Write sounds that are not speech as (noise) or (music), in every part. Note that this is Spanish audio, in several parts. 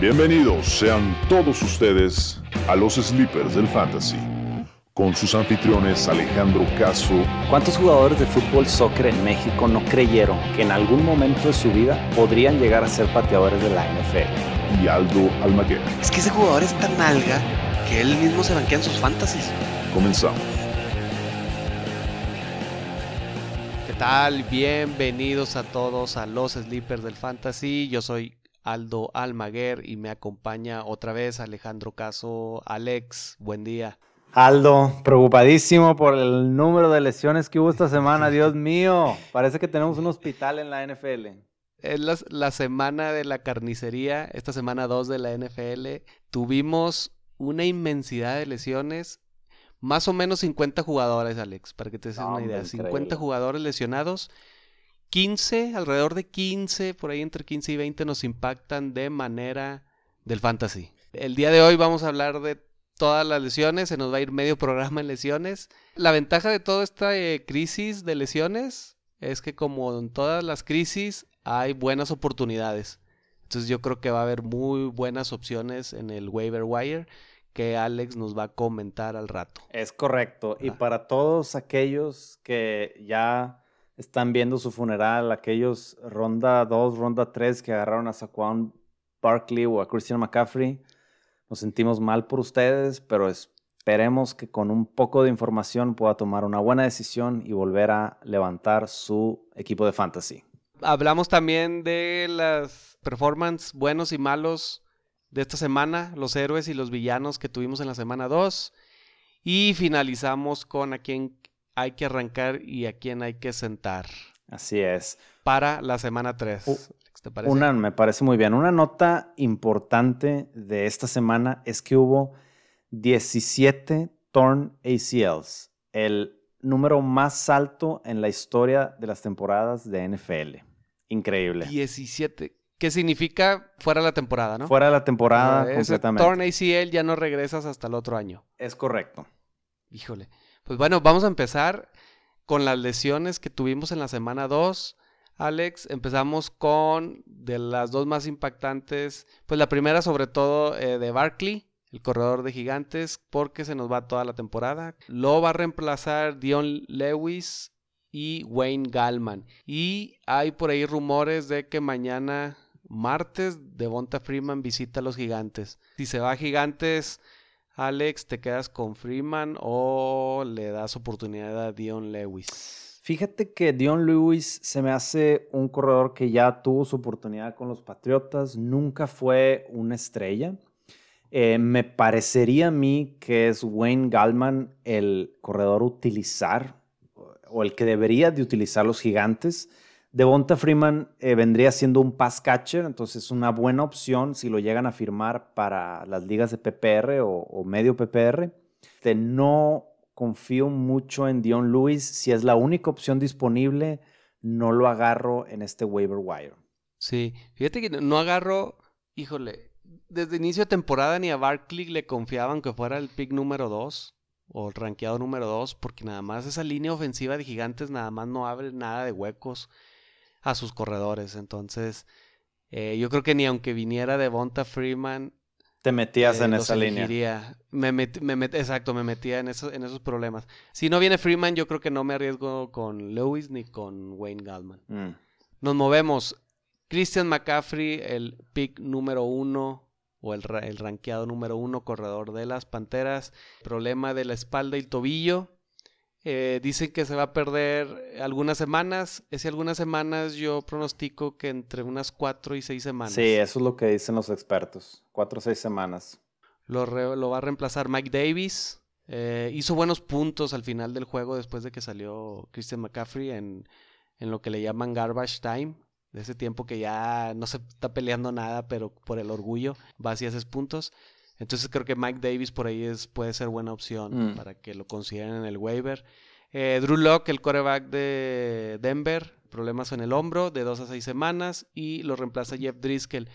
Bienvenidos sean todos ustedes a los Sleepers del Fantasy, con sus anfitriones Alejandro Caso. ¿Cuántos jugadores de fútbol soccer en México no creyeron que en algún momento de su vida podrían llegar a ser pateadores de la NFL? Y Aldo Almaguer. Es que ese jugador es tan alga que él mismo se banquea en sus fantasies. Comenzamos. ¿Qué tal? Bienvenidos a todos a los Sleepers del Fantasy. Yo soy Aldo Almaguer y me acompaña otra vez Alejandro Caso. Alex, buen día. Aldo, preocupadísimo por el número de lesiones que hubo esta semana. Dios (laughs) mío, parece que tenemos un hospital en la NFL. Es la, la semana de la carnicería, esta semana 2 de la NFL. Tuvimos una inmensidad de lesiones. Más o menos 50 jugadores, Alex, para que te des No, una idea. increíble. 50 jugadores lesionados. 15, alrededor de 15, por ahí entre 15 y 20 nos impactan de manera del fantasy. El día de hoy vamos a hablar de todas las lesiones, se nos va a ir medio (laughs) programa en lesiones. La ventaja de toda esta eh, crisis de lesiones es que como en todas las crisis hay buenas oportunidades. Entonces yo creo que va a haber muy buenas opciones en el waiver wire que Alex nos va a comentar al rato. Es correcto. Y para todos aquellos que ya están viendo su funeral, aquellos ronda 2, ronda 3 que agarraron a Saquon Barkley o a Christian McCaffrey, nos sentimos mal por ustedes, pero esperemos que con un poco de información pueda tomar una buena decisión y volver a levantar su equipo de fantasy. Hablamos también de las performances buenos y malos de esta semana, los héroes y los villanos que tuvimos en la semana 2. Y finalizamos con a quién hay que arrancar y a quién hay que sentar Así es. para la semana 3. U- ¿Te parece? Una, me parece muy bien. Una nota importante de esta semana es que hubo 17 torn ACLs, el número más alto en la historia de las temporadas de NFL. Increíble. 17. ¿Qué significa fuera la temporada, no? Fuera de la temporada Eh, ese completamente. torn ACL ya no regresas hasta el otro año. Es correcto. Híjole. Pues bueno, vamos a empezar con las lesiones que tuvimos en la semana 2. Alex, empezamos con de las dos más impactantes. Pues la primera, sobre todo, eh, de Barkley, el corredor de gigantes, porque se nos va toda la temporada. Lo va a reemplazar Dion Lewis y Wayne Gallman. Y hay por ahí rumores de que mañana, martes, Devonta Freeman visita a los gigantes. Si se va a gigantes. Alex, ¿te quedas con Freeman o le das oportunidad a Dion Lewis? Fíjate que Dion Lewis se me hace un corredor que ya tuvo su oportunidad con los Patriotas, nunca fue una estrella. Eh, me parecería a mí que es Wayne Gallman el corredor utilizar o el que debería de utilizar los gigantes. Devonta Freeman eh, vendría siendo un pass catcher, entonces es una buena opción si lo llegan a firmar para las ligas de PPR o, medio PPR. Este, no confío mucho en Dion Lewis. Si es la única opción disponible, no lo agarro en este waiver wire. Sí, fíjate que no agarro, híjole, desde inicio de temporada ni a Barkley le confiaban que fuera el pick número 2 o el rankeado número 2, porque nada más esa línea ofensiva de gigantes nada más no abre nada de huecos a sus corredores. Entonces, eh, yo creo que ni aunque viniera Devonta Freeman, Te metías eh, en esa línea. Me met- me met- exacto, me metía en, eso- en esos problemas. Si no viene Freeman, yo creo que no me arriesgo con Lewis ni con Wayne Gallman. Mm. Nos movemos. Christian McCaffrey, el pick número uno o el, el rankeado número uno, corredor de las Panteras. Problema de la espalda y el tobillo. Eh, dicen que se va a perder algunas semanas. Ese algunas semanas yo pronostico que entre unas cuatro y seis semanas. Sí, eso es lo que dicen los expertos. Cuatro o seis semanas. Lo, re- lo va a reemplazar Mike Davis. Eh, hizo buenos puntos al final del juego después de que salió Christian McCaffrey en, en lo que le llaman garbage time. De ese tiempo que ya no se está peleando nada, pero por el orgullo vas y haces puntos. Entonces creo que Mike Davis por ahí es, puede ser buena opción Mm. para que lo consideren en el waiver. Eh, Drew Locke, el quarterback de Denver, problemas en el hombro de dos a seis semanas y lo reemplaza Jeff Driscoll,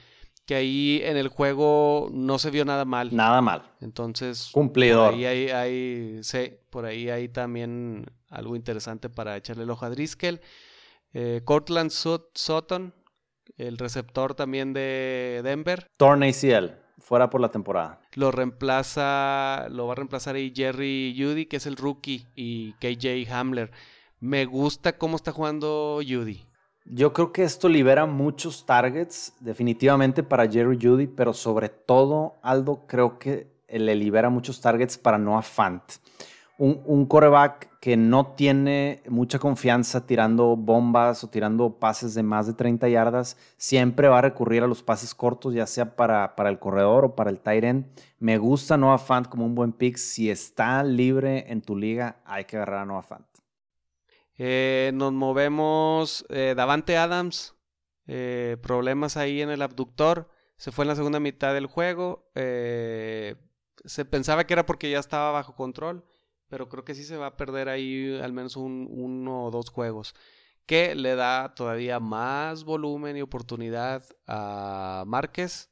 que ahí en el juego no se vio nada mal. Nada mal. Entonces, Cumplidor. por ahí hay, hay- sí, por ahí hay también algo interesante para echarle el ojo a Driscoll. Eh, Cortland Sut- Sutton, el receptor también de Denver. Torn ACL, fuera por la temporada. Lo reemplaza, lo va a reemplazar ahí Jerry Judy, que es el rookie, y KJ Hamler. Me gusta cómo está jugando Judy. Yo creo que esto libera muchos targets, definitivamente para Jerry Judy, pero sobre todo, Aldo, creo que le libera muchos targets para Noah Fant. Un, un coreback que no tiene mucha confianza tirando bombas o tirando pases de más de 30 yardas, siempre va a recurrir a los pases cortos, ya sea para, para el corredor o para el tight end. Me gusta Noah Fant como un buen pick. Si está libre en tu liga, hay que agarrar a Noah Fant. Eh, nos movemos. Eh, Davante Adams. Eh, problemas ahí en el abductor. Se fue en la segunda mitad del juego. se pensaba que era porque ya estaba bajo control. Pero creo que sí se va a perder ahí al menos un, uno o dos juegos. Que le da todavía más volumen y oportunidad a Márquez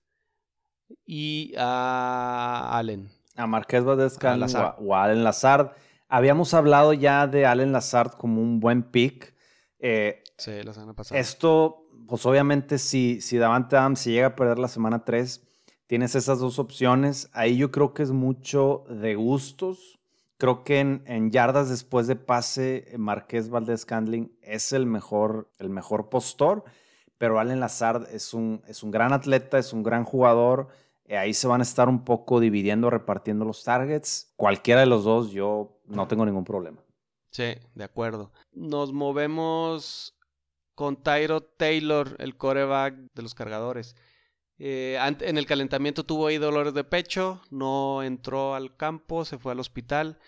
y a Allen. A Márquez a o a Allen Lazard Habíamos hablado ya de Allen Lazard como un buen pick. Eh, sí, la semana pasada. Esto, pues obviamente, si, si Davante Adams se llega a perder la semana 3, tienes esas dos opciones. Ahí yo creo que es mucho de gustos. Creo que en, yardas después de pase, Marqués Valdés Candling es el mejor, el mejor postor, pero Allen Lazard es un, es un gran atleta, es un gran jugador eh, ahí se van a estar un poco dividiendo, repartiendo los targets. Cualquiera de los dos, yo no tengo ningún problema. Sí, de acuerdo. Nos movemos con Tyro Taylor, el coreback de los cargadores. Eh, en el calentamiento tuvo ahí dolores de pecho, no entró al campo, se fue al hospital.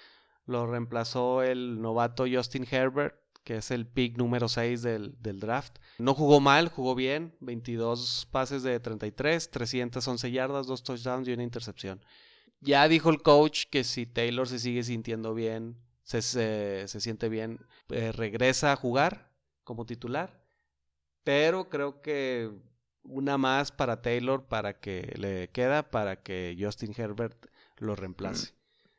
Lo reemplazó el novato Justin Herbert que es el pick número 6 del, draft. No jugó mal, jugó bien, 22 pases de 33, 311 yardas, 2 touchdowns y una intercepción. Ya dijo el coach que si Taylor se sigue sintiendo bien, se, siente bien, eh, regresa a jugar como titular. Pero creo que una más para Taylor para que le queda para que Justin Herbert lo reemplace.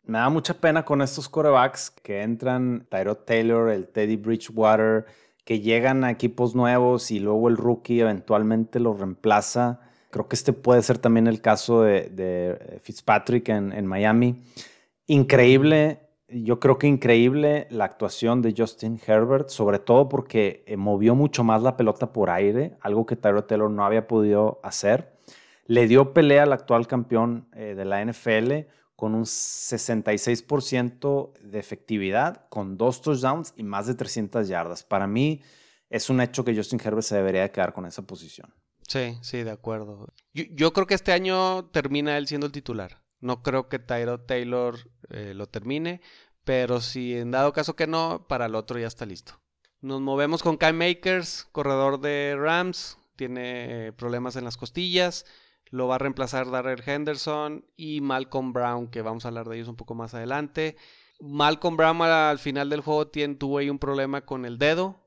Me da mucha pena con estos corebacks que entran, Tyrod Taylor, el Teddy Bridgewater, que llegan a equipos nuevos y luego el rookie eventualmente los reemplaza. Creo que este puede ser también el caso de, Fitzpatrick en, Miami. Increíble, yo creo que increíble la actuación de Justin Herbert, sobre todo porque eh, movió mucho más la pelota por aire, algo que Tyrod Taylor no había podido hacer. Le dio pelea al actual campeón eh, de la NFL con un 66% de efectividad, con dos touchdowns y más de 300 yardas. Para mí es un hecho que Justin Herbert se debería quedar con esa posición. Sí, sí, de acuerdo. Yo, creo que este año termina él siendo el titular. No creo que Tyro Taylor eh, lo termine, pero si en dado caso que no, para el otro ya está listo. Nos movemos con Kai Makers, corredor de Rams, tiene problemas en las costillas. Lo va a reemplazar Darrell Henderson y Malcolm Brown, que vamos a hablar de ellos un poco más adelante. Malcolm Brown al final del juego tuvo ahí un problema con el dedo,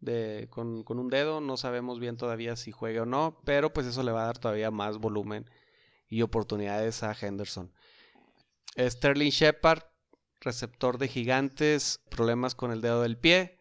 de, con, con, un dedo. No sabemos bien todavía si juega o no, pero pues eso le va a dar todavía más volumen y oportunidades a Henderson. Sterling Shepard, receptor de gigantes, problemas con el dedo del pie.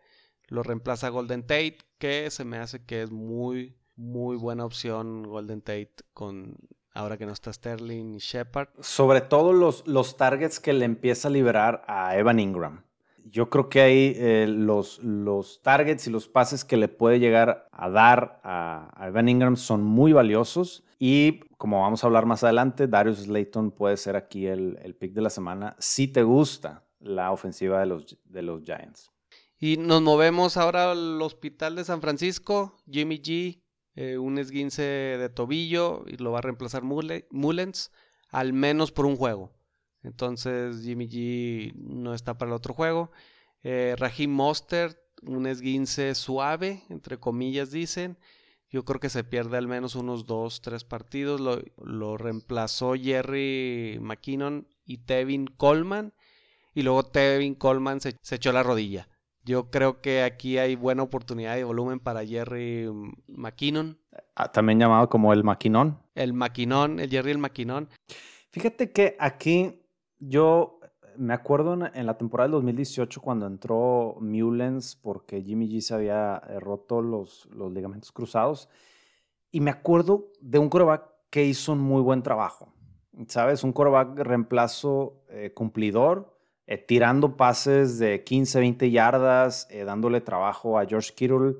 Lo reemplaza Golden Tate, que se me hace que es muy muy buena opción Golden Tate con ahora que no está Sterling Shepard. Sobre todo los, los targets que le empieza a liberar a Evan Ingram. Yo creo que ahí eh, los, los targets y los pases que le puede llegar a dar a, Evan Ingram son muy valiosos. Y como vamos a hablar más adelante, Darius Slayton puede ser aquí el, el pick de la semana si te gusta la ofensiva de los, de los Giants. Y nos movemos ahora al hospital de San Francisco. Jimmy G eh, un esguince de tobillo y lo va a reemplazar Mullens, al menos por un juego. Entonces Jimmy G no está para el otro juego. Eh, Raheem Mostert, un esguince suave, entre comillas dicen. Yo creo que se pierde al menos unos dos, tres partidos. Lo, reemplazó Jerry McKinnon y Tevin Coleman. Y luego Tevin Coleman se echó la rodilla. Yo creo que aquí hay buena oportunidad de volumen para Jerry McKinnon. Ah, también llamado como el Maquinón. El Maquinón, el Jerry el Maquinón. Fíjate que aquí yo me acuerdo en, la temporada del 2018 cuando entró Mullens porque Jimmy G se había eh, roto los, los ligamentos cruzados. Y me acuerdo de un coreback que hizo un muy buen trabajo. ¿Sabes? Un coreback reemplazo eh, cumplidor, eh, tirando pases de 15, 20 yardas, eh, dándole trabajo a George Kittle.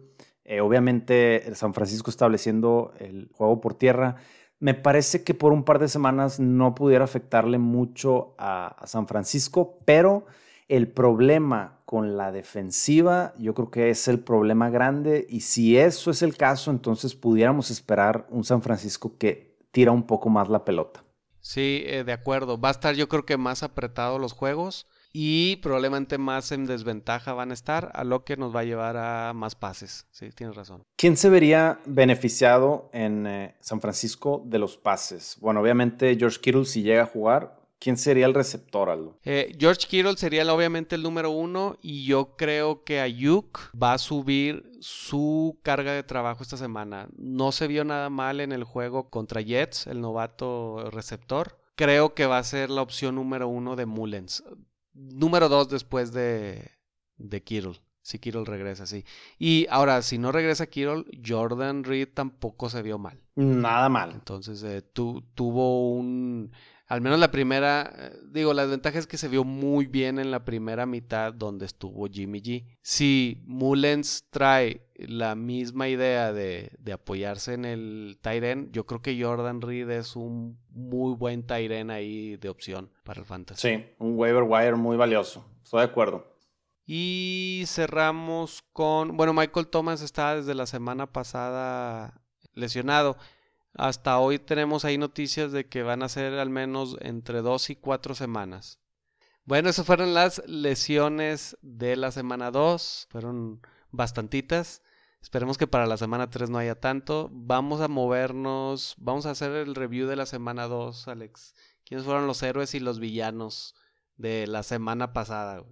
obviamente, San Francisco estableciendo el juego por tierra. Me parece que por un par de semanas no pudiera afectarle mucho a San Francisco, pero el problema con la defensiva, yo creo que es el problema grande y si eso es el caso, entonces pudiéramos esperar un San Francisco que tira un poco más la pelota. Sí, eh, de acuerdo. Va a estar yo creo que más apretado los juegos y probablemente más en desventaja van a estar, a lo que nos va a llevar a más pases. Sí, tienes razón. ¿Quién se vería beneficiado en eh, San Francisco de los pases? Bueno, obviamente George Kittle si llega a jugar, ¿Quién sería el receptor, Aldo? Eh, George Kittle sería obviamente el número uno y yo creo que Ayuk va a subir su carga de trabajo esta semana. No se vio nada mal en el juego contra Jets, el novato receptor. Creo que va a ser la opción número uno de Mullens. Número dos después de, de Kittle. Si Kittle regresa, sí. Y ahora, si no regresa Kittle, Jordan Reed tampoco se vio mal. Nada mal. Entonces, eh, tuvo un al menos la primera, eh, digo, la desventaja es que se vio muy bien en la primera mitad donde estuvo Jimmy G. Si Mullens trae la misma idea de, apoyarse en el Tyren, yo creo que Jordan Reed es un muy buen Tyren ahí de opción para el Fantasy. Sí, un waiver wire muy valioso. Estoy de acuerdo. Y cerramos con, bueno, Michael Thomas está desde la semana pasada lesionado. Hasta hoy tenemos ahí noticias de que van a ser al menos entre dos y cuatro semanas. Bueno, esas fueron las lesiones de la semana 2. Fueron bastantitas. Esperemos que para la semana 3 no haya tanto. Vamos a movernos. Vamos a hacer el review de la semana 2, Alex. ¿Quiénes fueron los héroes y los villanos de la semana pasada?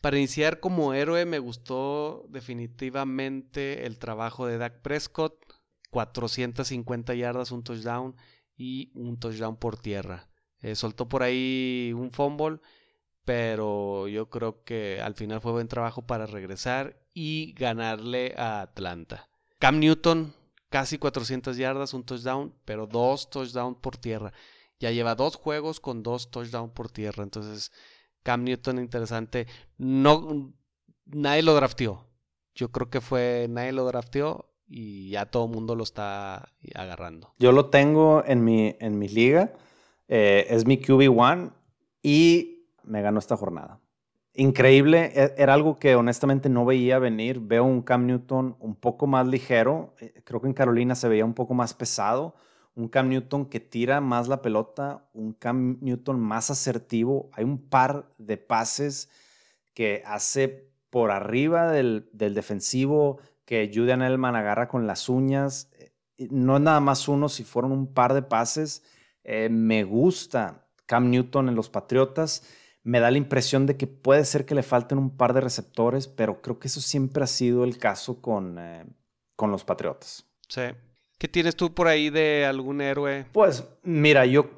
Para iniciar como héroe me gustó definitivamente el trabajo de Dak Prescott. 450 yardas, un touchdown y un touchdown por tierra. Eh, soltó por ahí un fumble, pero yo creo que al final fue buen trabajo para regresar y ganarle a Atlanta. Cam Newton, casi 400 yardas, un touchdown, pero dos touchdowns por tierra. Ya lleva dos juegos con dos touchdowns por tierra. Entonces, Cam Newton interesante. No, nadie lo drafteó. Yo creo que fue, nadie lo drafteó y ya todo el mundo lo está agarrando. Yo lo tengo en mi, en mi liga, eh, es mi QB1 y me ganó esta jornada. Increíble, e, era algo que honestamente no veía venir. Veo un Cam Newton un poco más ligero, eh, creo que en Carolina se veía un poco más pesado. Un Cam Newton que tira más la pelota, un Cam Newton más asertivo. Hay un par de pases que hace por arriba del, del defensivo, que Julian Elman agarra con las uñas. Eh, no es nada más uno, si fueron un par de pases. Eh, me gusta Cam Newton en los Patriotas. Me da la impresión de que puede ser que le falten un par de receptores, pero creo que eso siempre ha sido el caso con, eh, con los Patriotas. Sí. ¿Qué tienes tú por ahí de algún héroe? Pues mira, yo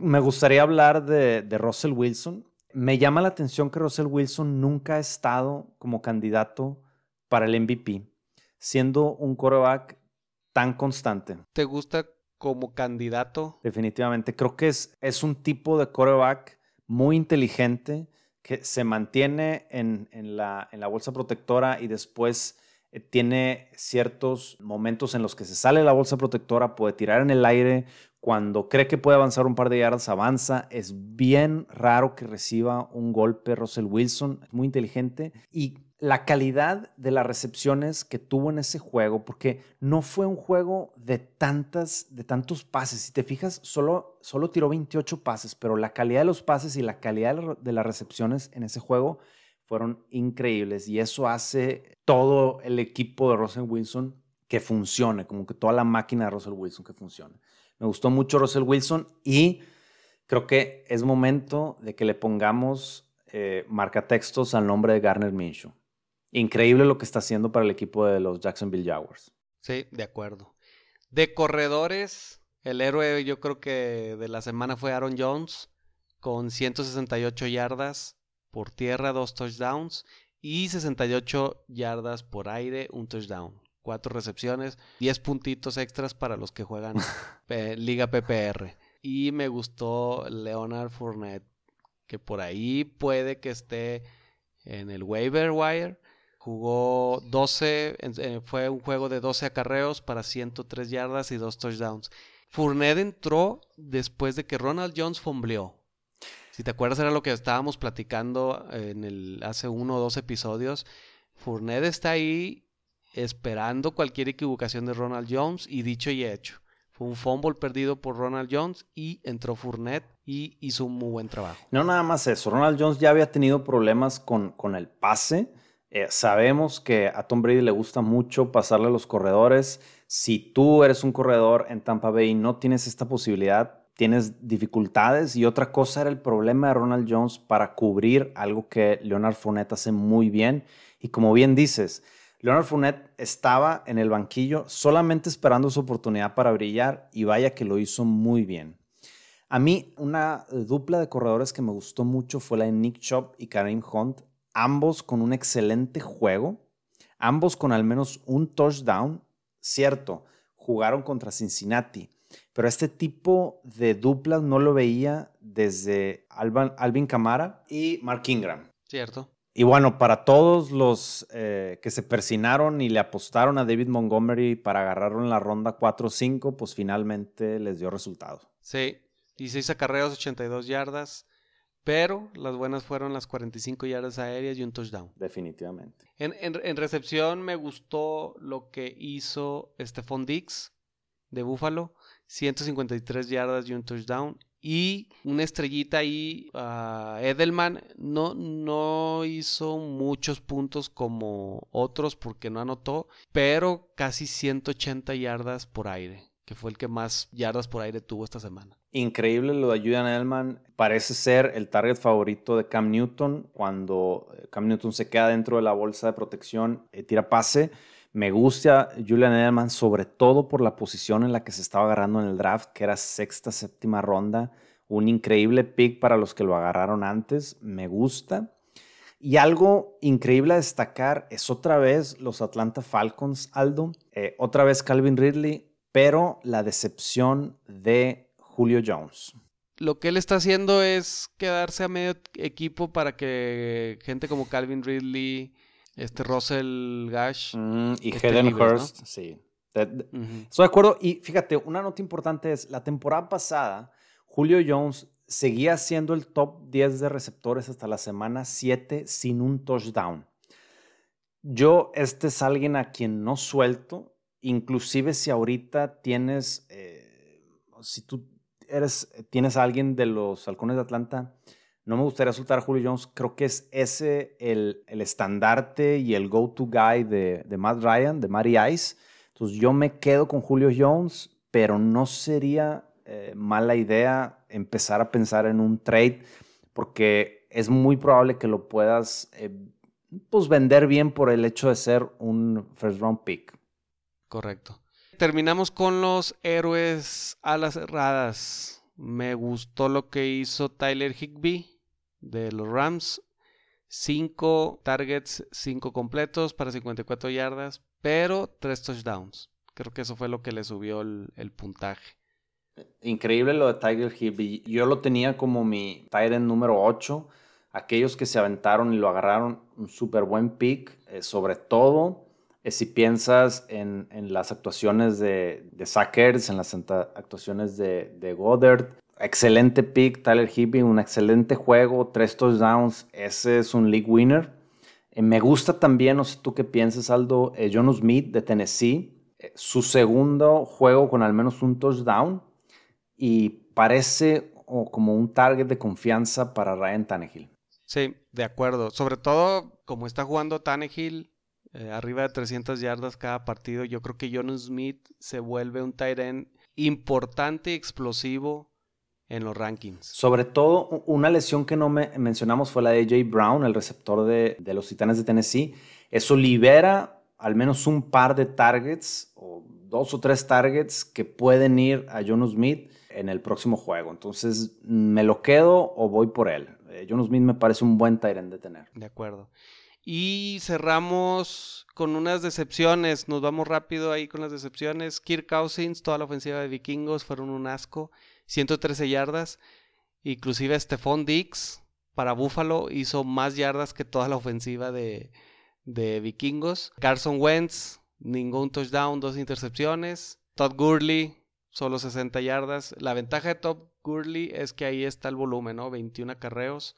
me gustaría hablar de, de Russell Wilson. Me llama la atención que Russell Wilson nunca ha estado como candidato para el MVP siendo un quarterback tan constante. ¿Te gusta como candidato? Definitivamente. Creo que es, es un tipo de quarterback muy inteligente que se mantiene en, la, en la, bolsa protectora y después eh, tiene ciertos momentos en los que se sale la bolsa protectora, puede tirar en el aire. Cuando cree que puede avanzar un par de yardas, avanza. Es bien raro que reciba un golpe Russell Wilson. Es muy inteligente. Y la calidad de las recepciones que tuvo en ese juego, porque no fue un juego de, tantas, de tantos pases. Si te fijas, solo, solo tiró 28 pases, pero la calidad de los pases y la calidad de las recepciones en ese juego fueron increíbles. Y eso hace todo el equipo de Russell Wilson que funcione, como que toda la máquina de Russell Wilson que funcione. Me gustó mucho Russell Wilson y creo que es momento de que le pongamos eh, marcatextos al nombre de Garner Minshew increíble lo que está haciendo para el equipo de los Jacksonville Jaguars. Sí, de acuerdo. De corredores, el héroe yo creo que de la semana fue Aaron Jones con 168 yardas por tierra, dos touchdowns y 68 yardas por aire, un touchdown. cuatro recepciones, 10 puntitos extras para los que juegan (laughs) Liga PPR. Y me gustó Leonard Fournette, que por ahí puede que esté en el waiver wire. Jugó 12, eh, fue un juego de 12 acarreos para 103 yardas y 2 touchdowns. Fournette entró después de que Ronald Jones fombleó. Si te acuerdas era lo que estábamos platicando en el hace uno o dos episodios. Fournette está ahí esperando cualquier equivocación de Ronald Jones y dicho y hecho. Fue un fumble perdido por Ronald Jones y entró Fournette y hizo un muy buen trabajo. No nada más eso, Ronald Jones ya había tenido problemas con, con el pase. Eh, sabemos que a Tom Brady le gusta mucho pasarle a los corredores. Si tú eres un corredor en Tampa Bay y no tienes esta posibilidad, tienes dificultades. Y otra cosa era el problema de Ronald Jones para cubrir algo que Leonard Fournette hace muy bien. Y como bien dices, Leonard Fournette estaba en el banquillo solamente esperando su oportunidad para brillar y vaya que lo hizo muy bien. A mí una dupla de corredores que me gustó mucho fue la de Nick Chop y Kareem Hunt, ambos con un excelente juego, ambos con al menos un touchdown. Cierto, jugaron contra Cincinnati, pero este tipo de duplas no lo veía desde Alvin, Alvin Kamara y Mark Ingram. Cierto. Y bueno, para todos los eh, que se persinaron y le apostaron a David Montgomery para agarrarlo en la ronda 4-5, pues finalmente les dio resultado. Sí, 16 acarreos, 82 yardas, pero las buenas fueron las 45 yardas aéreas y un touchdown. Definitivamente. En, en recepción me gustó lo que hizo Stephon Dix de Buffalo, 153 yardas y un touchdown y una estrellita ahí, uh, Edelman no, no hizo muchos puntos como otros porque no anotó, pero casi 180 yardas por aire, que fue el que más yardas por aire tuvo esta semana. Increíble lo de Julian Edelman. Parece ser el target favorito de Cam Newton. Cuando eh, Cam Newton se queda dentro de la bolsa de protección, eh, tira pase. Me gusta Julian Edelman, sobre todo por la posición en la que se estaba agarrando en el draft, que era sexta, séptima ronda. Un increíble pick para los que lo agarraron antes. Me gusta. Y algo increíble a destacar es otra vez los Atlanta Falcons, Aldo. Eh, otra vez Calvin Ridley, pero la decepción de Julio Jones. Lo que él está haciendo es quedarse a medio equipo para que gente como Calvin Ridley este Russell Gash. Mm, y Hayden Hurst, sí. Estoy de acuerdo. Y fíjate, una nota importante es, la temporada pasada, Julio Jones seguía siendo el top 10 de receptores hasta la semana 7 sin un touchdown. Yo, este es alguien a quien no suelto, inclusive si ahorita tienes, eh, si tú eres, tienes a alguien de los halcones de Atlanta no me gustaría soltar a Julio Jones. Creo que es ese el, estandarte y el go-to guy de, Matt Ryan, de Matty Ice. Entonces yo me quedo con Julio Jones, pero no sería eh, mala idea empezar a pensar en un trade porque es muy probable que lo puedas eh, pues vender bien por el hecho de ser un first round pick. Correcto. Terminamos con los héroes a las cerradas. Me gustó lo que hizo Tyler Higby de los Rams. 5 targets, 5 completos para 54 yardas, pero 3 touchdowns. Creo que eso fue lo que le subió el, puntaje. Increíble lo de Tiger Hill. Yo lo tenía como mi Tyrant número 8. Aquellos que se aventaron y lo agarraron, un súper buen pick. Eh, sobre todo, si piensas en, las actuaciones de, Sackers, en las actuaciones de, Goddard, excelente pick, Tyler Hibbing, un excelente juego, tres touchdowns, ese es un league winner. Eh, me gusta también, no sé tú qué piensas, Aldo, eh, John Smith de Tennessee, eh, su segundo juego con al menos un touchdown y parece como un target de confianza para Ryan Tannehill. Sí, de acuerdo. Sobre todo, como está jugando Tannehill, arriba de 300 yardas cada partido, yo creo que John Smith se vuelve un tight end importante y explosivo en los rankings. Sobre todo, una lesión que no me mencionamos fue la de Jay Brown, el receptor de, los Titanes de Tennessee. Eso libera al menos un par de targets, o dos o tres targets, que pueden ir a John Smith en el próximo juego. Entonces, ¿me lo quedo o voy por él? Eh, John Smith me parece un buen Tyrant de tener. De acuerdo. Y cerramos con unas decepciones. Nos vamos rápido ahí con las decepciones. Kirk Cousins, toda la ofensiva de vikingos fueron un asco. 113 yardas. Inclusive Stephon Dix para Buffalo hizo más yardas que toda la ofensiva de, de vikingos. Carson Wentz, ningún touchdown, dos intercepciones. Todd Gurley, solo 60 yardas. La ventaja de Todd Gurley es que ahí está el volumen, ¿no? 21 acarreos,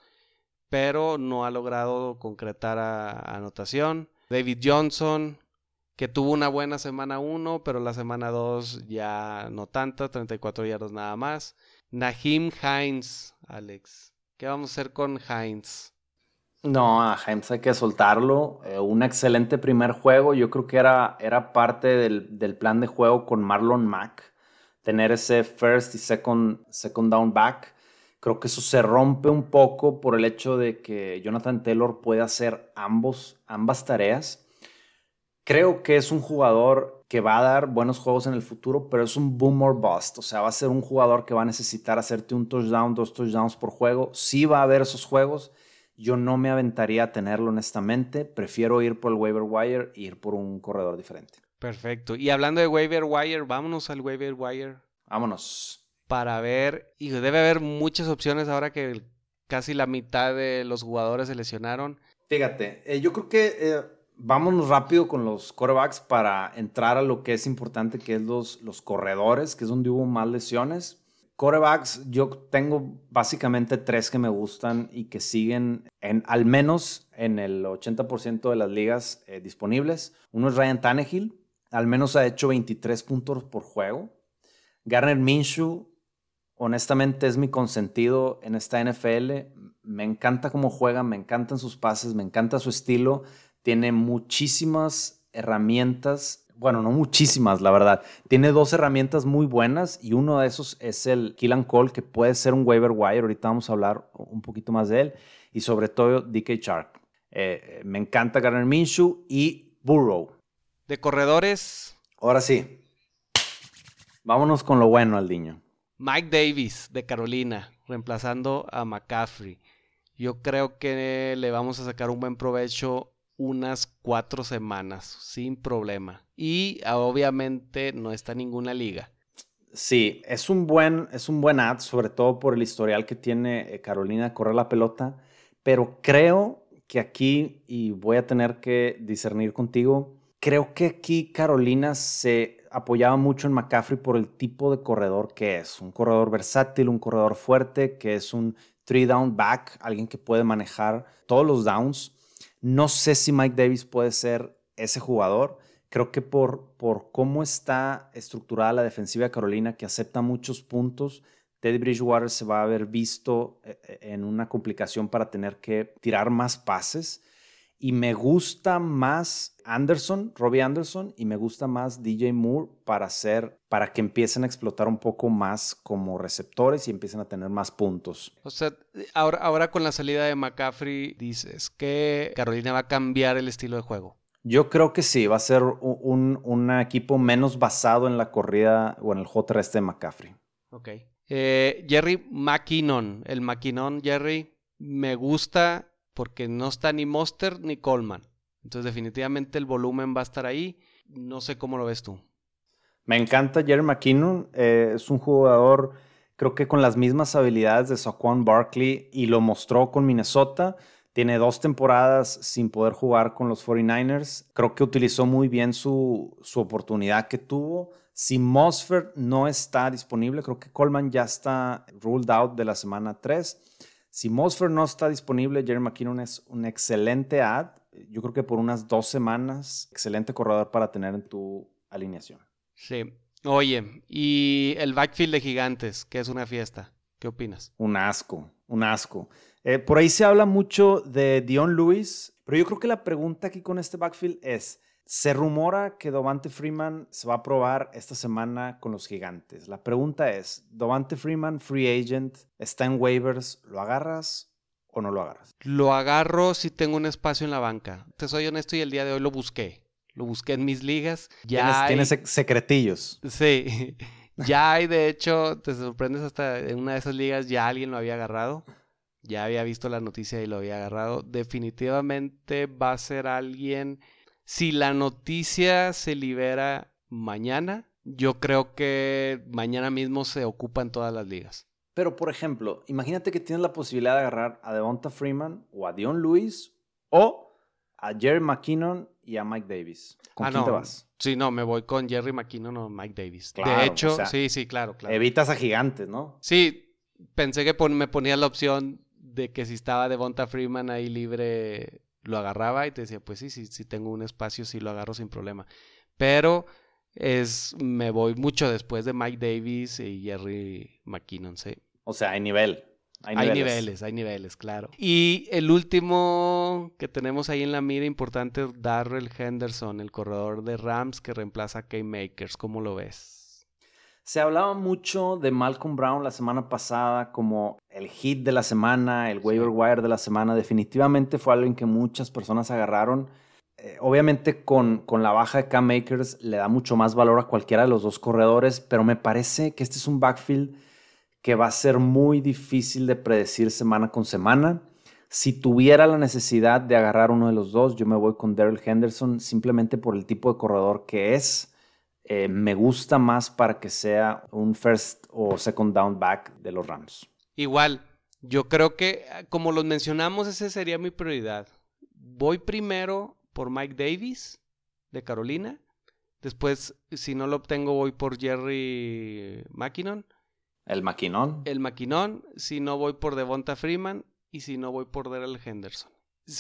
pero no ha logrado concretar anotación. David Johnson, que tuvo una buena semana 1, pero la semana 2 ya no tanta, 34 yardas nada más. Nahim Hines, Alex. ¿Qué vamos a hacer con Hines? No, a Hines hay que soltarlo. Eh, un excelente primer juego. Yo creo que era, era parte del, del, plan de juego con Marlon Mack. Tener ese first y second, second down back. Creo que eso se rompe un poco por el hecho de que Jonathan Taylor puede hacer ambos, ambas tareas. Creo que es un jugador que va a dar buenos juegos en el futuro, pero es un boom or bust. O sea, va a ser un jugador que va a necesitar hacerte un touchdown, dos touchdowns por juego. Sí va a haber esos juegos yo no me aventaría a tenerlo honestamente. Prefiero ir por el waiver wire e ir por un corredor diferente. Perfecto. Y hablando de waiver wire, vámonos al waiver wire. Vámonos. Para ver, y debe haber muchas opciones ahora que casi la mitad de los jugadores se lesionaron. Fíjate, eh, yo creo que eh, vámonos rápido con los quarterbacks para entrar a lo que es importante, que es los, los corredores, que es donde hubo más lesiones. Corebacks, yo tengo básicamente tres que me gustan y que siguen en, al menos en el 80% de las ligas eh, disponibles. Uno es Ryan Tannehill, al menos ha hecho 23 puntos por juego. Garner Minshew, honestamente es mi consentido en esta NFL. Me encanta cómo juega, me encantan sus pases, me encanta su estilo. Tiene muchísimas herramientas bueno, no muchísimas, la verdad. Tiene dos herramientas muy buenas y uno de esos es el Kill and Call, que puede ser un waiver wire. Ahorita vamos a hablar un poquito más de él. Y sobre todo DK Shark. Eh, me encanta Garner Minshew y Burrow. De corredores. Ahora sí. Vámonos con lo bueno, Aldiño. Mike Davis, de Carolina, reemplazando a McCaffrey. Yo creo que le vamos a sacar un buen provecho unas cuatro semanas sin problema. Y ah, obviamente no está en ninguna liga. Sí, es un buen, es un buen ad, sobre todo por el historial que tiene eh, Carolina correr la pelota, pero creo que aquí, y voy a tener que discernir contigo, creo que aquí Carolina se apoyaba mucho en McCaffrey por el tipo de corredor que es, un corredor versátil, un corredor fuerte, que es un three down back, alguien que puede manejar todos los downs no sé si Mike Davis puede ser ese jugador. Creo que por, por cómo está estructurada la defensiva de Carolina, que acepta muchos puntos, Teddy Bridgewater se va a haber visto eh, eh, en una complicación para tener que tirar más pases. Y me gusta más Anderson, Robbie Anderson, y me gusta más DJ Moore para hacer, para que empiecen a explotar un poco más como receptores y empiecen a tener más puntos. O sea, ahora, ahora con la salida de McCaffrey, dices que Carolina va a cambiar el estilo de juego. Yo creo que sí, va a ser un, un equipo menos basado en la corrida o en el juego terrestre de McCaffrey. Ok. Eh, Jerry McKinnon, el McKinnon Jerry, me gusta porque no está ni Monster ni Coleman. Entonces definitivamente el volumen va a estar ahí. No sé cómo lo ves tú. Me encanta Jerry McKinnon. Eh, es un jugador, creo que con las mismas habilidades de Saquon Barkley y lo mostró con Minnesota. Tiene dos temporadas sin poder jugar con los 49ers. Creo que utilizó muy bien su, su oportunidad que tuvo. Si Mosford no está disponible, creo que Coleman ya está ruled out de la semana 3. Si Mosfer no está disponible, Jerry McKinnon es un excelente ad. Yo creo que por unas dos semanas, excelente corredor para tener en tu alineación. Sí. Oye, y el backfield de gigantes, que es una fiesta. ¿Qué opinas? Un asco, un asco. Eh, por ahí se habla mucho de Dion Lewis, pero yo creo que la pregunta aquí con este backfield es, se rumora que Dovante Freeman se va a probar esta semana con los gigantes. La pregunta es, Dovante Freeman, free agent, está en waivers, ¿lo agarras o no lo agarras? Lo agarro si tengo un espacio en la banca. Te soy honesto y el día de hoy lo busqué. Lo busqué en mis ligas. Ya ¿Tienes, secretillos. Sí. (laughs) Ya hay, de hecho, te sorprendes hasta en una de esas ligas ya alguien lo había agarrado. Ya había visto la noticia y lo había agarrado. Definitivamente va a ser alguien. Si la noticia se libera mañana, yo creo que mañana mismo se ocupa en todas las ligas. Pero, por ejemplo, imagínate que tienes la posibilidad de agarrar a Devonta Freeman o a Dion Lewis o a Jerry McKinnon y a Mike Davis. ¿Con Ah, quién no. te vas? Sí, no, me voy con Jerry McKinnon o Mike Davis. Claro, de hecho, o sea, sí, sí, claro, claro. Evitas a gigantes, ¿no? Sí, pensé que pon- me ponía la opción de que si estaba Devonta Freeman ahí libre, lo agarraba y te decía, pues sí, sí, sí tengo un espacio, sí lo agarro sin problema. Pero es, me voy mucho después de Mike Davis y Jerry McKinnon, sí. O sea, hay nivel. Hay Hay niveles. niveles, hay niveles, claro. Y el último que tenemos ahí en la mira importante, Darrell Henderson, el corredor de Rams que reemplaza a K-Makers. ¿Cómo lo ves? Se hablaba mucho de Malcolm Brown la semana pasada como el hit de la semana, el waiver wire de la semana. Definitivamente fue algo en que muchas personas agarraron. Eh, obviamente con, con la baja de Cam Makers le da mucho más valor a cualquiera de los dos corredores, pero me parece que este es un backfield que va a ser muy difícil de predecir semana con semana. Si tuviera la necesidad de agarrar uno de los dos, yo me voy con Daryl Henderson simplemente por el tipo de corredor que es. Eh, me gusta más para que sea un first o second down back de los Rams. Igual, yo creo que ah, como los mencionamos, esa sería mi prioridad. Voy primero por Mike Davis de Carolina. Después, si no lo obtengo, voy por Jerry McKinnon. El maquinón. El McKinnon. Si no, voy por Devonta Freeman. Y si no, voy por Darrell Henderson.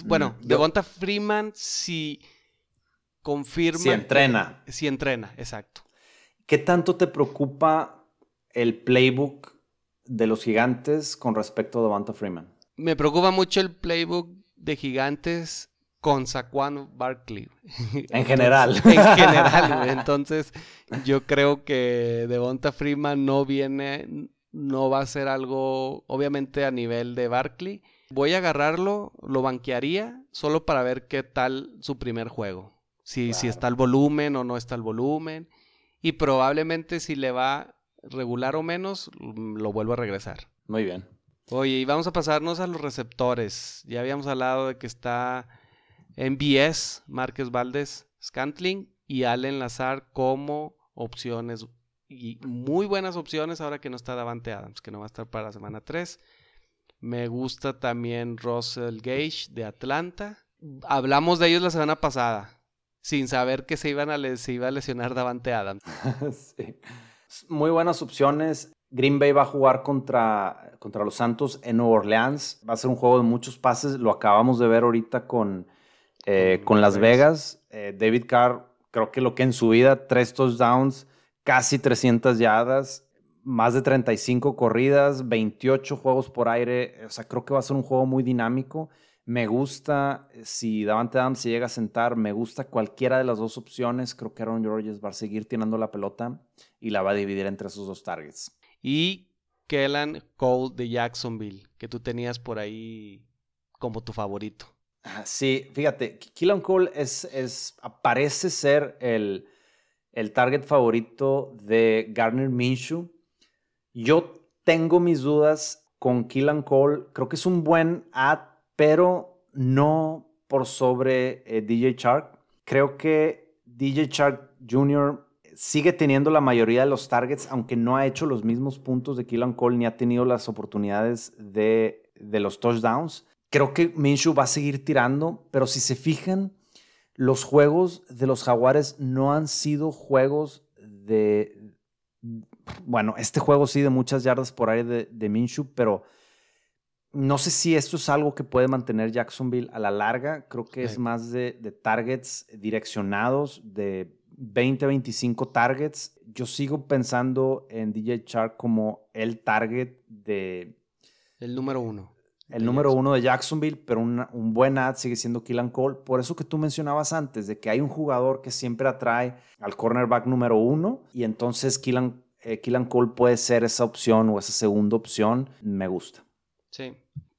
Bueno, Mm, yo- Devonta Freeman si confirma. Si entrena. que- si entrena, exacto. ¿Qué tanto te preocupa el playbook de los gigantes con respecto a Devonta Freeman? Me preocupa mucho el playbook de gigantes con Saquon Barkley. En general. (laughs) en general. Entonces, yo creo que Devonta Freeman no viene, no va a ser algo, obviamente, a nivel de Barkley. Voy a agarrarlo, lo banquearía, solo para ver qué tal su primer juego. Si, si está el volumen o no está el volumen. Y probablemente si le va regular o menos, mm, lo vuelvo a regresar. Muy bien. Oye, y vamos a pasarnos a los receptores. Ya habíamos hablado de que está MBS, Márquez Valdés, Scantling y Allen Lazar como opciones. Y muy buenas opciones ahora que no está Davante Adams, que no va a estar para la semana 3. Me gusta también Russell Gage de Atlanta. Hablamos de ellos la semana pasada, sin saber que se, iban a se iba a lesionar Davante Adams. (laughs) Sí. Muy buenas opciones. Green Bay va a jugar contra, contra los Santos en Nueva Orleans. Va a ser un juego de muchos pases. Lo acabamos de ver ahorita con, eh, Con Las Vegas. Eh, David Carr, creo que lo que en su vida, tres touchdowns, casi 300 yardas, más de 35 corridas, 28 juegos por aire. O sea, creo que va a ser un juego muy dinámico. Me gusta, si Davante Adams se llega a sentar, me gusta cualquiera de las dos opciones. Creo que Aaron Rodgers va a seguir tirando la pelota y la va a dividir entre esos dos targets. Y Kellan Cole de Jacksonville, que tú tenías por ahí como tu favorito. Ah, Sí, fíjate, Killan Cole es, es, parece ser el, el target favorito de Garner Minshew. Yo tengo mis dudas con Killan Cole. Creo que es un buen ad, pero no por sobre eh, DJ Chark. Creo que DJ Chark Jr. sigue teniendo la mayoría de los targets, aunque no ha hecho los mismos puntos de Killan Cole ni ha tenido las oportunidades de, de los touchdowns. Creo que Minshew va a seguir tirando, pero si se fijan, los juegos de los Jaguares no han sido juegos de... Bueno, este juego sí de muchas yardas por aire de, de Minshew, pero no sé si esto es algo que puede mantener Jacksonville a la larga. Creo que es más de, de targets direccionados, de 20, 25 targets. Yo sigo pensando en DJ Chark como el target de, El número uno. el número uno de Jacksonville, pero una- un buen ad sigue siendo Killan Cole. Por eso que tú mencionabas antes, de que hay un jugador que siempre atrae al cornerback número uno y entonces Killan, eh, Killan Cole puede ser esa opción o esa segunda opción. Me gusta. Sí.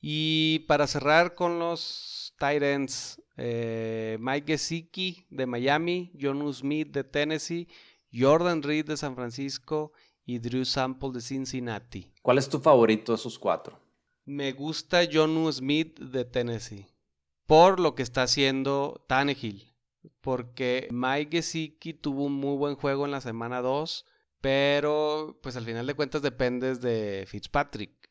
Y para cerrar con los tight ends, eh, Mike Gesicki de Miami, Jonu Smith de Tennessee, Jordan Reed de San Francisco y Drew Sample de Cincinnati. ¿Cuál es tu favorito de esos cuatro? Me gusta Jonu Smith de Tennessee por lo que está haciendo Tannehill. Porque Mike Gesicki tuvo un muy buen juego en la semana 2, pero pues al final de cuentas dependes de Fitzpatrick,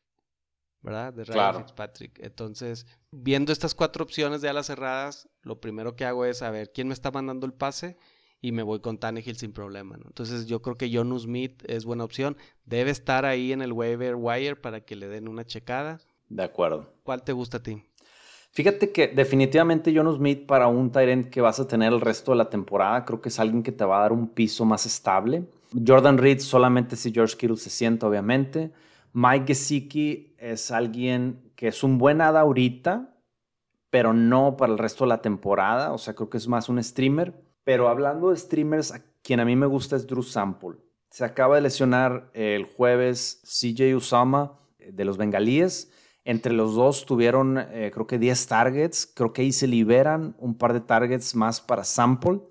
¿verdad? De Ryan Fitzpatrick. Entonces, viendo estas cuatro opciones de alas cerradas, lo primero que hago es saber quién me está mandando el pase y me voy con Tannehill sin problema. Entonces yo creo que Jonu Smith es buena opción. Debe estar ahí en el waiver wire para que le den una checada. De acuerdo. ¿Cuál te gusta a ti? Fíjate que definitivamente Jonu Smith para un Tyrant que vas a tener el resto de la temporada, creo que es alguien que te va a dar un piso más estable. Jordan Reed solamente si George Kittle se siente, obviamente. Mike Gesicki es alguien que es un buen hada ahorita, pero no para el resto de la temporada. O sea, creo que es más un streamer. Pero hablando de streamers, quien a mí me gusta es Drew Sample. Se acaba de lesionar el jueves CJ Usama eh, de los Bengalíes. Entre los dos tuvieron, eh, creo que 10 targets. Creo que ahí se liberan un par de targets más para Sample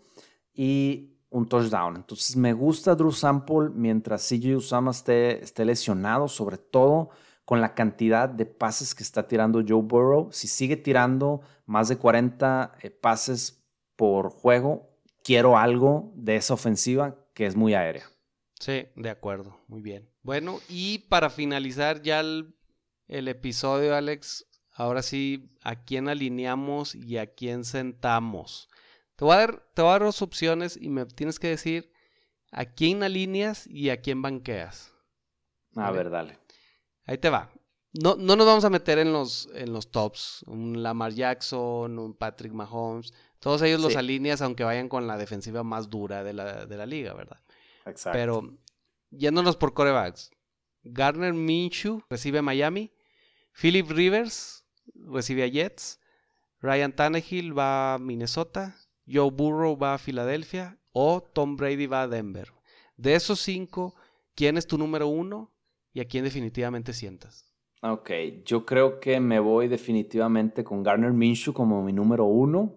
y un touchdown. Entonces me gusta Drew Sample mientras CJ Usama esté, esté lesionado, sobre todo con la cantidad de pases que está tirando Joe Burrow. Si sigue tirando más de 40 eh, pases por juego, quiero algo de esa ofensiva que es muy aérea. Sí, de acuerdo, muy bien. Bueno, y para finalizar ya el el episodio, Alex, ahora sí, ¿a quién alineamos y a quién sentamos? Te voy a dar, te voy a dar dos opciones y me tienes que decir a quién alineas y a quién banqueas. A ver, dale. Ahí te va. No, no nos vamos a meter en los, en los tops. Un Lamar Jackson, un Patrick Mahomes. Todos ellos los alineas aunque vayan con la defensiva más dura de la, de la liga, ¿verdad? Exacto. Pero yéndonos por corebacks. Garner Minshew recibe a Miami. Philip Rivers recibe a Jets. Ryan Tannehill va a Minnesota. Joe Burrow va a Filadelfia. O Tom Brady va a Denver. De esos cinco, ¿quién es tu número uno y a quién definitivamente sientas? Ok, yo creo que me voy definitivamente con Garner Minshew como mi número uno.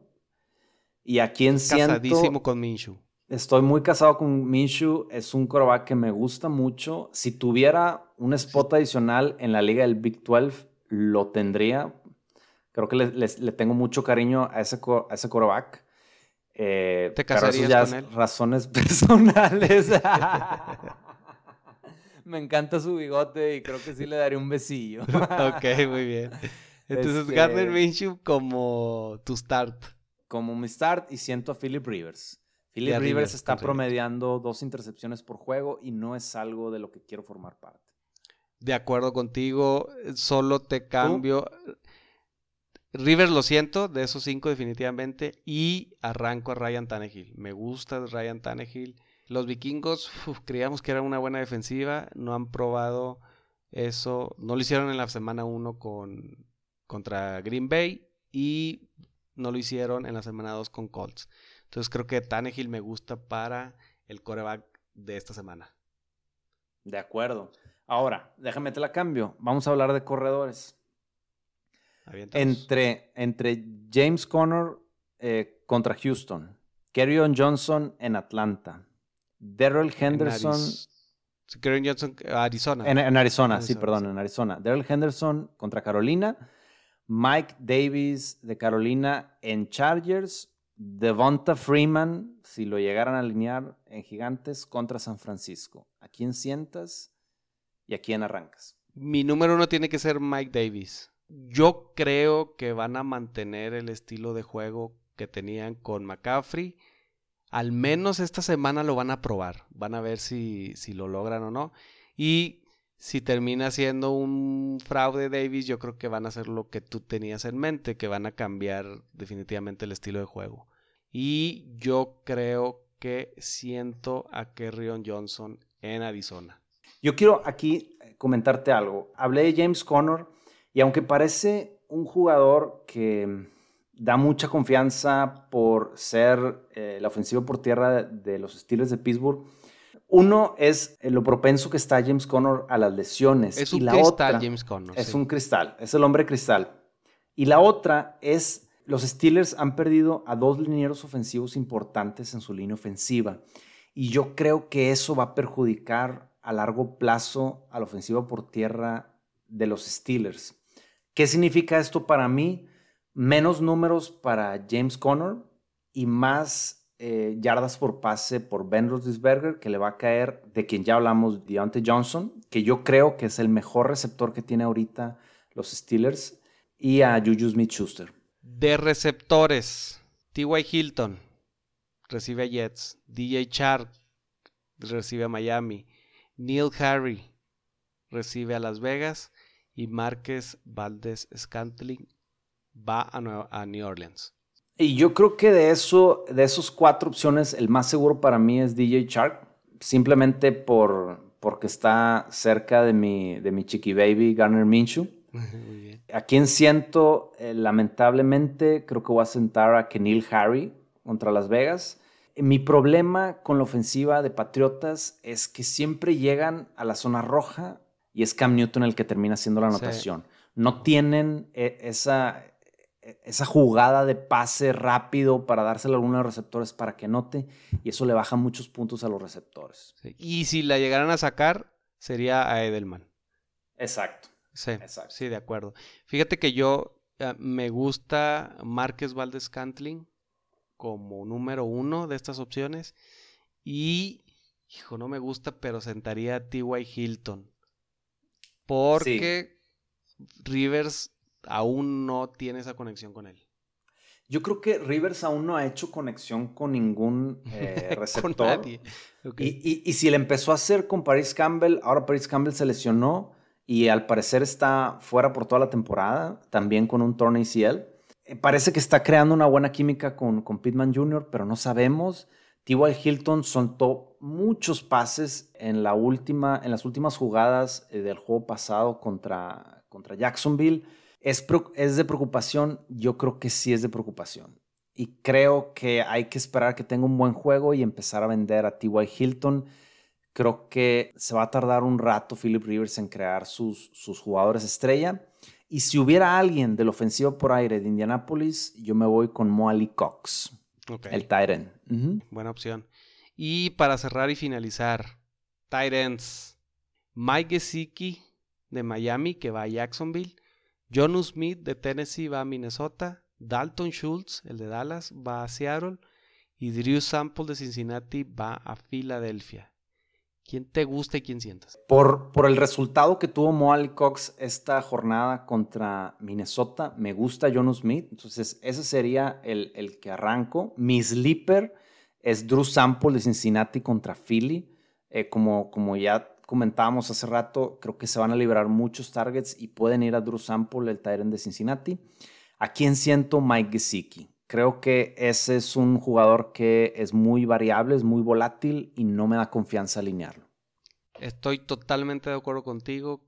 ¿Y a quién siento? Casadísimo con Minshew. Estoy muy casado con Minshew. Es un coreback que me gusta mucho. Si tuviera un spot adicional en la liga del Big 12, lo tendría. Creo que le, tengo mucho cariño a ese, a ese coreback. Eh, ¿Te casarías con él? razones (laughs) personales. (laughs) me encanta su bigote y creo que sí le daría un besillo. (laughs) ok, muy bien. Entonces, este Gardner Minshew como tu start. Como mi start y siento a Philip Rivers. Philip Rivers está promediando dos intercepciones por juego y no es algo de lo que quiero formar parte. De acuerdo contigo, solo te cambio. Rivers lo siento, de esos cinco definitivamente, y arranco a Ryan Tannehill. Me gusta Ryan Tannehill. Los vikingos creíamos que era una buena defensiva, no han probado eso, no lo hicieron en la semana 1 con, contra Green Bay y no lo hicieron en la semana 2 con Colts. Entonces creo que Tannehill me gusta para el coreback de esta semana. De acuerdo. Ahora, déjame te la cambio. Vamos a hablar de corredores. Entre, entre James Conner eh, contra Houston, Kerryon Johnson en Atlanta, Daryl Henderson. En Johnson, Arizona. En, Arizona, Arizona, sí, perdón, en Arizona. Daryl Henderson contra Carolina, Mike Davis de Carolina en Chargers Devonta Freeman, si lo llegaran a alinear en Gigantes contra San Francisco. ¿A quién sientas y a quién arrancas? Mi número uno tiene que ser Mike Davis. Yo creo que van a mantener el estilo de juego que tenían con McCaffrey. Al menos esta semana lo van a probar. Van a ver si, si lo logran o no. Y si termina siendo un fraude Davis, yo creo que van a hacer lo que tú tenías en mente, que van a cambiar definitivamente el estilo de juego. Y yo creo que siento a Kerryon Johnson en Arizona. Yo quiero aquí comentarte algo. Hablé de James Conner y aunque parece un jugador que da mucha confianza por ser eh, la ofensiva por tierra de los Steelers de Pittsburgh, uno es lo propenso que está James Conner a las lesiones. Es un y la cristal, otra, James Conner. Es un cristal, es el hombre cristal. Y la otra es, los Steelers han perdido a dos linieros ofensivos importantes en su línea ofensiva. Y yo creo que eso va a perjudicar a largo plazo a la ofensiva por tierra de los Steelers. ¿Qué significa esto para mí? Menos números para James Conner y más eh, yardas por pase por Ben Roethlisberger, que le va a caer de quien ya hablamos, Deontay Johnson, que yo creo que es el mejor receptor que tiene ahorita los Steelers, y a Juju Smith-Schuster. De receptores, T.Y. Hilton recibe a Jets, DJ Chark recibe a Miami, Neil Harry recibe a Las Vegas y Márquez Valdez Scantling va a, New Orleans. Y yo creo que de eso, de esos cuatro opciones, el más seguro para mí es DJ Chark, simplemente por, porque está cerca de mi, de mi chiqui baby Garner Minshew. (laughs) A quien siento, eh, lamentablemente, creo que voy a sentar a Kenil Harry contra Las Vegas. Mi problema con la ofensiva de Patriotas es que siempre llegan a la zona roja y es Cam Newton el que termina haciendo la anotación. No tienen eh, esa, eh, esa jugada de pase rápido para dárselo a algunos receptores para que note y eso le baja muchos puntos a los receptores. Y si la llegaran a sacar, sería a Edelman. Exacto. Sí, sí, de acuerdo. Fíjate que yo eh, me gusta Márquez Valdez Cantling como número uno de estas opciones. Y, hijo, no me gusta, pero sentaría a T.Y. Hilton. Porque Rivers aún no tiene esa conexión con él. Yo creo que Rivers aún no ha hecho conexión con ningún eh, (laughs) receptor. y, y, si le empezó a hacer con Paris Campbell, ahora Paris Campbell se lesionó y al parecer está fuera por toda la temporada, también con un torn ACL. Eh, parece que está creando una buena química con, con Pittman Jr., pero no sabemos. T.Y. Hilton soltó muchos pases en, la última, en las últimas jugadas eh, del juego pasado contra, contra Jacksonville. ¿Es, ¿Es de preocupación? Yo creo que sí es de preocupación. Y creo que hay que esperar que tenga un buen juego y empezar a vender a T.Y. Hilton Creo que se va a tardar un rato Philip Rivers en crear sus, sus jugadores estrella. Y si hubiera alguien del ofensivo por aire de Indianapolis, yo me voy con Moali Cox, el Tyrant. Buena opción. Y para cerrar y finalizar, Tyrants. Mike Gesicki de Miami, que va a Jacksonville. John Smith de Tennessee va a Minnesota. Dalton Schultz, el de Dallas, va a Seattle. Y Drew Sample de Cincinnati va a Filadelfia. ¿Quién te gusta y quién sientas? Por, por el resultado que tuvo Moali Cox esta jornada contra Minnesota, me gusta John Smith. Entonces, ese sería el, el que arranco. Mi sleeper es Drew Sample de Cincinnati contra Philly. Eh, como, como ya comentábamos hace rato, creo que se van a liberar muchos targets y pueden ir a Drew Sample, el Tyrant de Cincinnati. ¿A quién siento? Mike Gesicki. Creo que ese es un jugador que es muy variable, es muy volátil y no me da confianza alinearlo. Estoy totalmente de acuerdo contigo.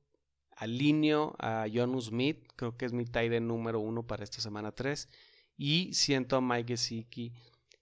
Alineo a John Smith, creo que es mi tight número uno para esta semana 3. Y siento a Mike Gesicki,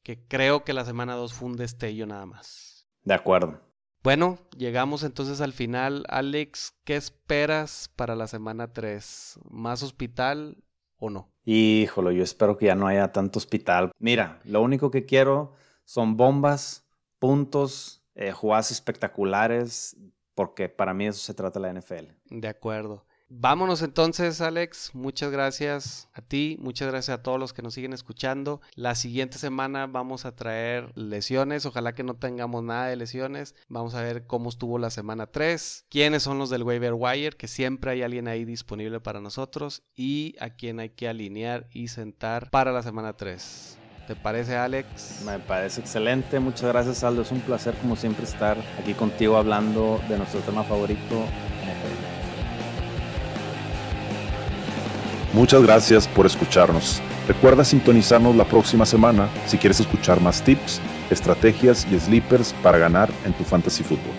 que creo que la semana 2 fue un destello nada más. De acuerdo. Bueno, llegamos entonces al final. Alex, ¿qué esperas para la semana 3? ¿Más hospital o no? Híjolo, yo espero que ya no haya tanto hospital. Mira, lo único que quiero son bombas, puntos, eh, jugadas espectaculares, porque para mí eso se trata la NFL. De acuerdo. Vámonos entonces, Alex. Muchas gracias a ti, muchas gracias a todos los que nos siguen escuchando. La siguiente semana vamos a traer lesiones. Ojalá que no tengamos nada de lesiones. Vamos a ver cómo estuvo la semana 3, quiénes son los del waiver wire, que siempre hay alguien ahí disponible para nosotros y a quién hay que alinear y sentar para la semana 3. ¿Te parece, Alex? Me parece excelente. Muchas gracias, Aldo. Es un placer, como siempre, estar aquí contigo hablando de nuestro tema favorito, Muchas gracias por escucharnos. Recuerda sintonizarnos la próxima semana si quieres escuchar más tips, estrategias y sleepers para ganar en tu fantasy fútbol.